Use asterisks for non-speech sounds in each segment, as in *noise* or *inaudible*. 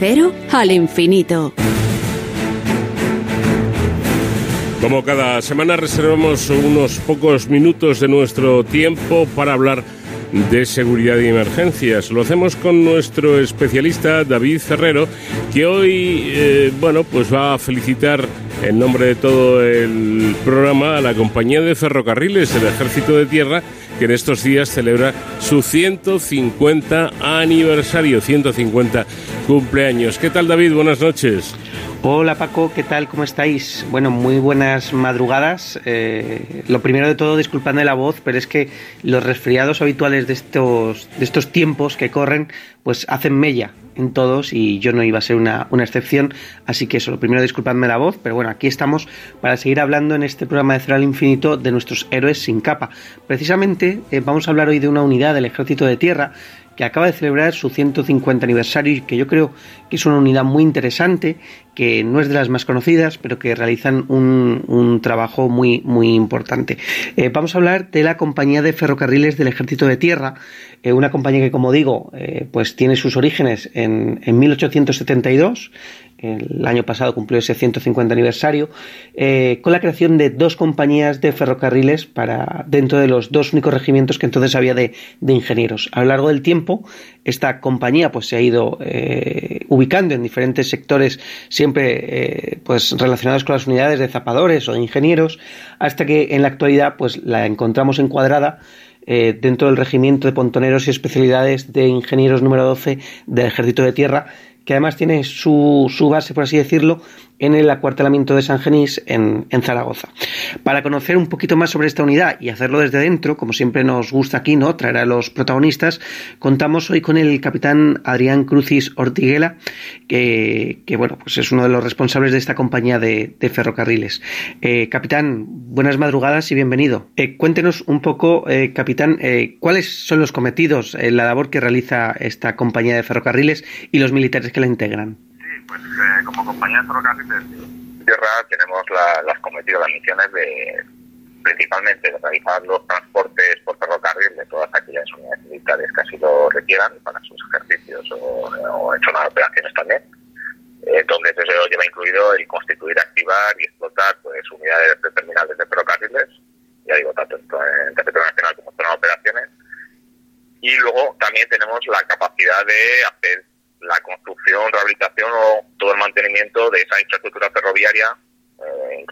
cero al infinito. Como cada semana reservamos unos pocos minutos de nuestro tiempo para hablar de seguridad y emergencias. Lo hacemos con nuestro especialista David Ferrero, que hoy, eh, bueno, pues va a felicitar en nombre de todo el programa a la compañía de ferrocarriles del Ejército de Tierra, que en estos días celebra su 150 aniversario, 150 cumpleaños. ¿Qué tal David? Buenas noches. Hola Paco, ¿qué tal? ¿Cómo estáis? Bueno, muy buenas madrugadas. Eh, lo primero de todo, disculpadme la voz, pero es que los resfriados habituales de estos, de estos tiempos que corren, pues hacen mella en todos y yo no iba a ser una, una excepción. Así que eso, lo primero, disculpadme la voz, pero bueno, aquí estamos para seguir hablando en este programa de Cero al Infinito de nuestros héroes sin capa. Precisamente eh, vamos a hablar hoy de una unidad del Ejército de Tierra que acaba de celebrar su 150 aniversario y que yo creo que es una unidad muy interesante, que no es de las más conocidas, pero que realizan un, trabajo muy, muy importante. Eh, vamos a hablar de la compañía de ferrocarriles del Ejército de Tierra, eh, una compañía que, como digo, eh, pues tiene sus orígenes en, en 1872 el año pasado cumplió ese 150 aniversario, eh, con la creación de dos compañías de ferrocarriles para dentro de los dos únicos regimientos que entonces había de, ingenieros. A lo largo del tiempo, esta compañía pues se ha ido ubicando en diferentes sectores, siempre pues relacionados con las unidades de zapadores o de ingenieros, hasta que en la actualidad pues la encontramos encuadrada dentro del regimiento de pontoneros y especialidades de ingenieros número 12 del Ejército de Tierra que además tiene su, su base, por así decirlo, en el acuartelamiento de San Genís en, Zaragoza. Para conocer un poquito más sobre esta unidad y hacerlo desde dentro, como siempre nos gusta aquí, ¿no? Traer a los protagonistas, contamos hoy con el capitán Adrián Crucis Ortiguela, que, bueno, pues es uno de los responsables de esta compañía de, ferrocarriles. Eh, capitán, buenas madrugadas y bienvenido. Eh, cuéntenos un poco, eh, capitán, cuáles son los cometidos, la labor que realiza esta compañía de ferrocarriles y los militares que la integran pues eh, como compañía de ferrocarriles de tierra tenemos las cometidas las misiones de principalmente de realizar los transportes por ferrocarril de todas aquellas unidades militares que así lo requieran para sus ejercicios o, en zonas de operaciones también, eh, donde eso lleva incluido el constituir, activar y explotar pues unidades de terminales de ferrocarriles, ya digo, tanto en, territorio nacional como en zonas de operaciones, y luego también tenemos la capacidad de hacer la construcción, rehabilitación o todo el mantenimiento de esa infraestructura ferroviaria, eh,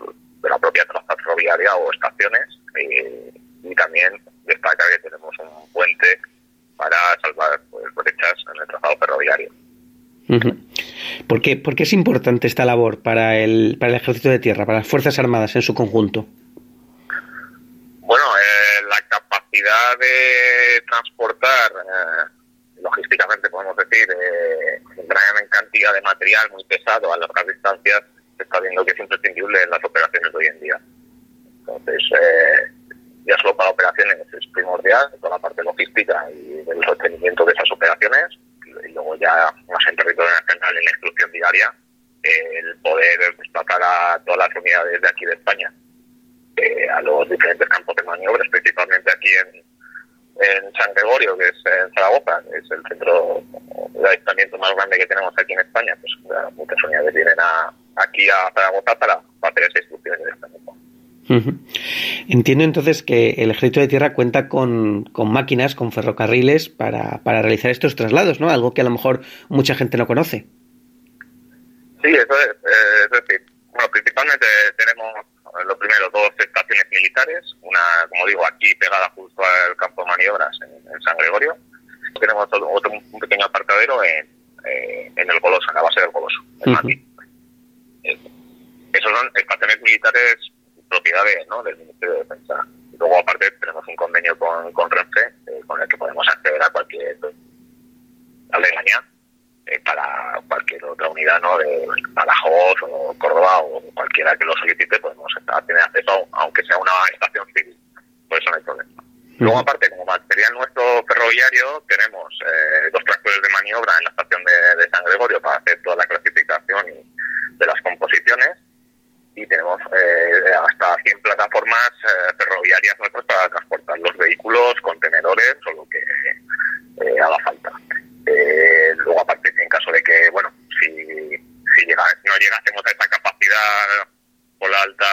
de la propia trazas ferroviaria o estaciones. Eh, y también destaca que tenemos un puente para salvar pues, brechas en el trazado ferroviario. ¿Por, qué, ¿Por qué es importante esta labor para el, para el Ejército de Tierra, para las Fuerzas Armadas en su conjunto? Bueno, eh, la capacidad de transportar logísticamente podemos decir, eh, gran cantidad de material muy pesado a largas distancias, se está viendo que es imprescindible en las operaciones de hoy en día. Entonces, eh, ya solo para operaciones es primordial, toda la parte logística y del sostenimiento de esas operaciones, y luego ya más en territorio nacional en la instrucción diaria, el poder desplazar a todas las unidades de aquí de España eh, a los diferentes campos de maniobras, principalmente aquí en, en San Gregorio, que es en Zaragoza, que es el centro de avistamiento más grande que tenemos aquí en España, pues muchas unidades vienen a, aquí a Zaragoza para, hacer esa instrucción de Entiendo entonces que el Ejército de Tierra cuenta con, con máquinas, con ferrocarriles para, para realizar estos traslados, ¿no? Algo que a lo mejor mucha gente no conoce. Sí, eso es. Eh, es decir, bueno, principalmente tenemos lo primero, dos estaciones militares, una, como digo, aquí pegada justo al maniobras en, San Gregorio. Tenemos otro, un pequeño apartadero en, eh, en el Goloso, en la base del Goloso, en. Eh, esos son estaciones militares propiedades ¿no? del Ministerio de Defensa. Luego, aparte, tenemos un convenio con, con Renfe, eh, con el que podemos acceder a cualquier aledaña eh, para cualquier otra unidad, ¿no? De Badajoz o Córdoba o cualquiera que lo solicite, podemos tener acceso, aunque sea una estación civil. Por eso no hay problema. Luego, aparte, como material nuestro ferroviario, tenemos eh, dos tractores de maniobra en la estación de, de, San Gregorio para hacer toda la clasificación de las composiciones y tenemos eh, hasta 100 plataformas eh, ferroviarias nuestras para transportar los vehículos, contenedores o lo que eh, haga falta. Eh, luego, aparte, en caso de que, bueno, si, si llega, no llegásemos a esta capacidad por la alta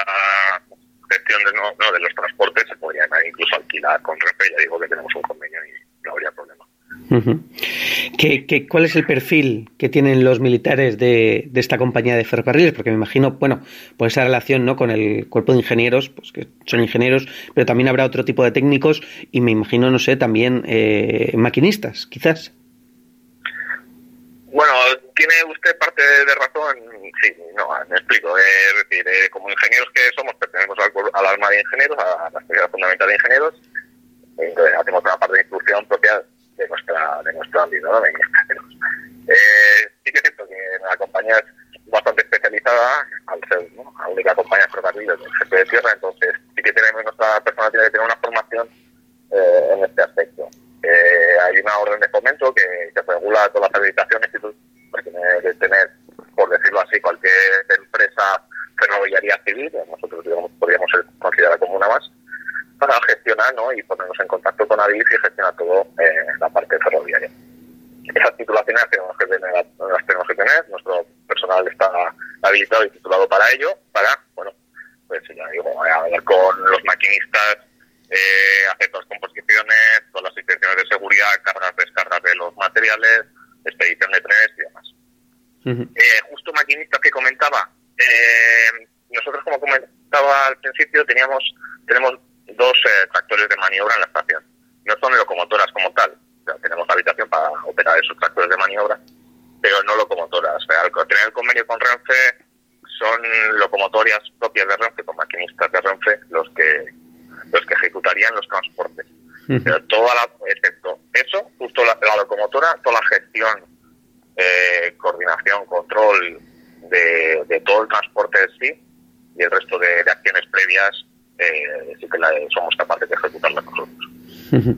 gestión de, no, no, de los transportes, alquilar con Renfe, ya digo que tenemos un convenio y no habría problema. Cuál es el perfil que tienen los militares de, de, esta compañía de ferrocarriles? Porque me imagino, bueno, por esa relación ¿no? con el cuerpo de ingenieros, pues que son ingenieros, pero también habrá otro tipo de técnicos y me imagino, no sé, también eh, maquinistas, quizás. Bueno, tiene usted parte de razón, sí, no, me explico. Es decir, eh, como ingenieros que somos, pertenecemos al, al arma de ingenieros, a la Escuela Fundamental de Ingenieros, entonces hacemos una parte de instrucción propia de nuestra de nuestro ámbito de eh, sí que es cierto que la compañía es bastante especializada al ser la única compañía de ferrocarriles del jefe de tierra entonces sí que tenemos nuestra persona tiene que tener una formación eh, en este aspecto eh, hay una orden de fomento que, que regula todas las habilitaciones y que tiene que tener por decirlo así cualquier empresa ferroviaria civil nosotros digamos, podríamos ser considerada como una más para gestionar ¿no? y ponernos en contacto con ADIF y gestionar todo eh, la parte ferroviaria. Esas titulaciones tenemos que tener, las tenemos que tener, nuestro personal está habilitado y titulado para ello, para, bueno, pues ya digo, hablar con los maquinistas, eh, hacer las composiciones, todas las inspecciones de seguridad, cargas, descargas de los materiales, expedición de trenes y demás. eh, justo maquinistas que comentaba, eh, nosotros como comentaba al principio teníamos tenemos dos eh, tractores de maniobra en la estación. No son locomotoras como tal, tenemos habitación para operar esos tractores de maniobra, pero no locomotoras. al tener el convenio con Renfe, son locomotoras propias de Renfe, con maquinistas de Renfe, los que los que ejecutarían los transportes. Pero toda la, excepto eso, justo la, locomotora, toda la gestión, eh, coordinación, control de, todo el transporte en sí y el resto de acciones previas eh, que la, somos capaces de ejecutarla nosotros. *laughs*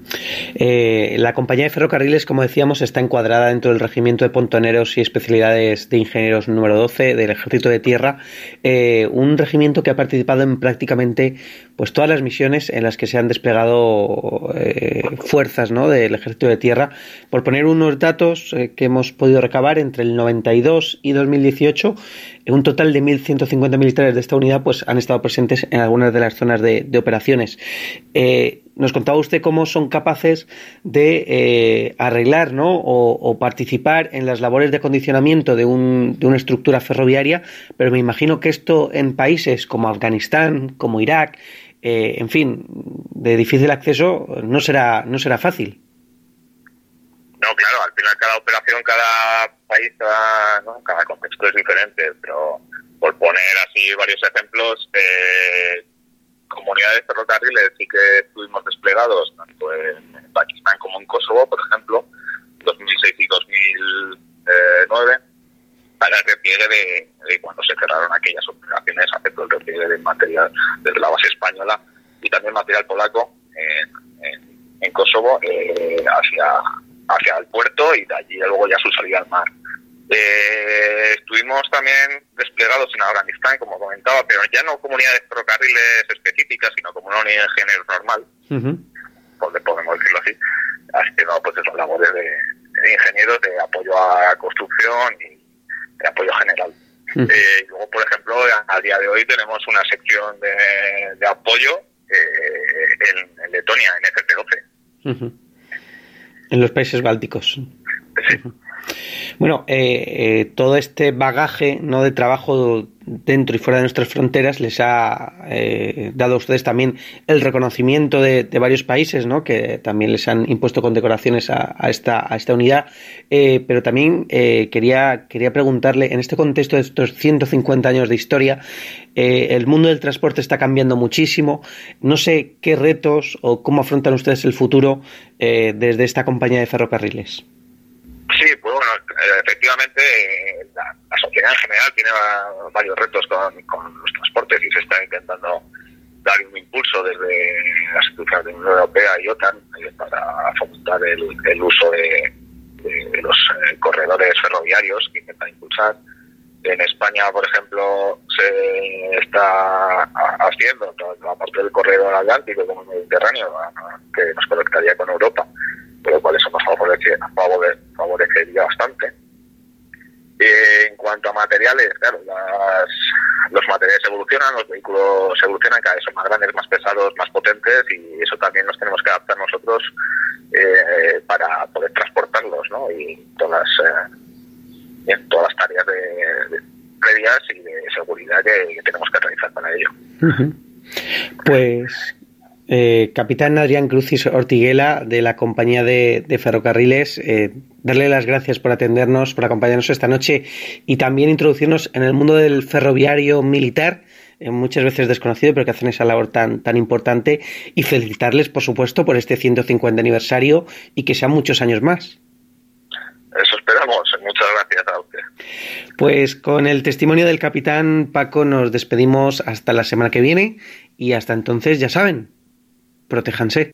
Eh, la compañía de ferrocarriles, como decíamos, está encuadrada dentro del regimiento de pontoneros y especialidades de ingenieros número 12 del Ejército de Tierra, eh, un regimiento que ha participado en prácticamente pues todas las misiones en las que se han desplegado eh, fuerzas del Ejército de Tierra. Por poner unos datos que hemos podido recabar entre el 92 y 2018, un total de 1.150 militares de esta unidad pues, han estado presentes en algunas de las zonas de operaciones. Nos contaba usted cómo son capaces de eh, arreglar ¿no? o, participar en las labores de acondicionamiento de, un, de, una estructura ferroviaria, pero me imagino que esto en países como Afganistán, como Irak, eh, en fin, de difícil acceso, no será, no será fácil. No, claro, al final cada operación, cada país, cada, ¿no? cada contexto es diferente, pero por poner así varios ejemplos, eh, comunidades ferrocarriles sí que estuvimos desplegados tanto en, Pakistán como en Kosovo, por ejemplo, 2006 y 2009, para el repliegue de, cuando se cerraron aquellas operaciones, aceptó el repliegue de material desde la base española y también material polaco en, Kosovo eh, hacia, hacia el puerto y de allí luego ya su salida al mar. También desplegados en Afganistán, como comentaba, pero ya no comunidades ferrocarriles específicas, sino como una unidad de género normal, podemos decirlo así, haciendo pues eso, labores de, ingenieros de apoyo a construcción y de apoyo general. Eh, luego, por ejemplo, a, día de hoy tenemos una sección de, apoyo eh, en, Letonia, en FP12. En los países bálticos. Sí. Bueno, eh, eh, todo este bagaje no de trabajo dentro y fuera de nuestras fronteras les ha eh, dado a ustedes también el reconocimiento de, varios países, ¿no? que también les han impuesto condecoraciones a, a esta, a esta unidad. pero también quería, quería preguntarle, en este contexto de estos 150 años de historia, el mundo del transporte está cambiando muchísimo. No sé qué retos o cómo afrontan ustedes el futuro desde esta compañía de ferrocarriles. Eh, efectivamente eh, la, sociedad en general tiene varios retos con, los transportes y se está intentando dar un impulso desde las instituciones de la Unión Europea y OTAN eh, para fomentar el, uso de, los corredores ferroviarios que intentan impulsar. En España, por ejemplo, se está haciendo la parte del corredor atlántico como el Mediterráneo, que nos conectaría con Europa lo cual eso nos favorecería bastante. En cuanto a materiales, claro, los materiales evolucionan, los vehículos evolucionan, cada vez son más grandes, más pesados, más potentes y eso también nos tenemos que adaptar nosotros eh, para poder transportarlos ¿no? y todas las, eh, todas las tareas de, previas y de seguridad que, tenemos que realizar para ello. Pues eh, capitán Adrián Crucis Ortiguela de la compañía de, ferrocarriles, eh, darle las gracias por atendernos, por acompañarnos esta noche y también introducirnos en el mundo del ferroviario militar, eh, muchas veces desconocido, pero que hacen esa labor tan, tan importante y felicitarles, por supuesto, por este 150 aniversario y que sean muchos años más. Eso esperamos. Muchas gracias a usted. Pues con el testimonio del capitán Paco nos despedimos hasta la semana que viene y hasta entonces ya saben, protéjanse.